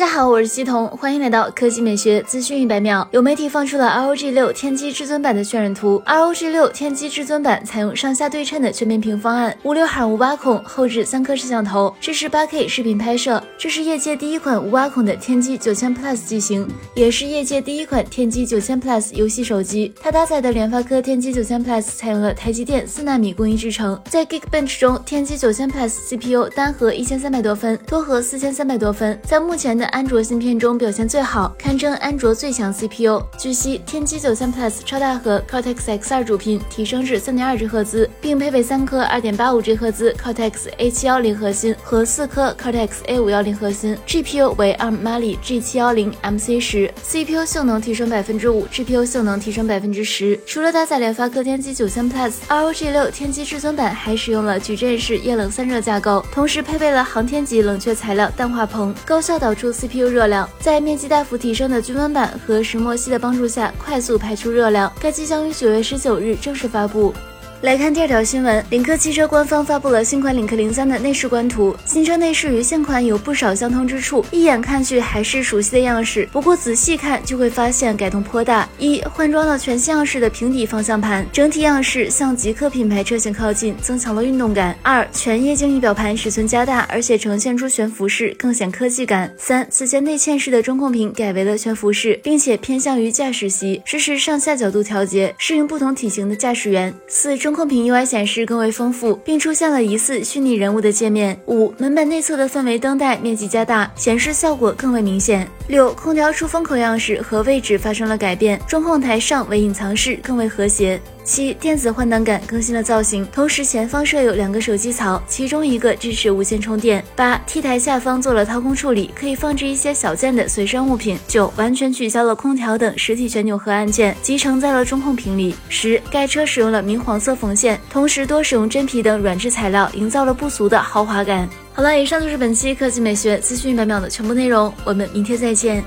大家好，我是西彤，欢迎来到科技美学资讯一百秒。有媒体放出了 ROG 六天玑至尊版的渲染图。ROG 六天玑至尊版采用上下对称的全面屏方案，无刘海无挖孔，后置三颗摄像头，支持 8K 视频拍摄。这是业界第一款无挖孔的天玑九千 Plus 机型，也是业界第一款天玑九千 Plus 游戏手机。它搭载的联发科天玑九千 Plus 采用了台积电四纳米工艺制成，在 Geekbench 中，天玑九千 Plus CPU 单核一千三百多分，多核四千三百多分，在目前的安卓芯片中表现最好，堪称安卓最强 CPU。据悉，天玑九千 Plus 超大核 Cortex X2 主频提升至三点二 G 赫兹，并配备三颗二点八五 G 赫兹 Cortex A 七幺零核心和四颗 Cortex A 五幺零核心，GPU 为 ARM Mali G 七幺零 MC 十，CPU 性能提升百分之五，GPU 性能提升百分之十。除了搭载联发科天玑九千 Plus，ROG 六天玑至尊版还使用了矩阵式液冷散热架构，同时配备了航天级冷却材料氮化硼，高效导出 CPU 热。量在面积大幅提升的均温板和石墨烯的帮助下，快速排出热量。该机将于九月十九日正式发布。来看第二条新闻，领克汽车官方发布了新款领克零三的内饰官图。新车内饰与现款有不少相通之处，一眼看去还是熟悉的样式。不过仔细看就会发现改动颇大。一换装了全新样式的平底方向盘，整体样式向极客品牌车型靠近，增强了运动感。二全液晶仪表盘尺寸加大，而且呈现出悬浮式，更显科技感。三此前内嵌式的中控屏改为了悬浮式，并且偏向于驾驶席，支持上下角度调节，适应不同体型的驾驶员。四中。中控屏 UI 显示更为丰富，并出现了疑似虚拟人物的界面。五门板内侧的氛围灯带面积加大，显示效果更为明显。六空调出风口样式和位置发生了改变，中控台上为隐藏式，更为和谐。七电子换挡杆更新了造型，同时前方设有两个手机槽，其中一个支持无线充电。八 T 台下方做了掏空处理，可以放置一些小件的随身物品。九完全取消了空调等实体旋钮和按键，集成在了中控屏里。十该车使用了明黄色缝线，同时多使用真皮等软质材料，营造了不俗的豪华感。好了，以上就是本期科技美学资讯一百秒的全部内容，我们明天再见。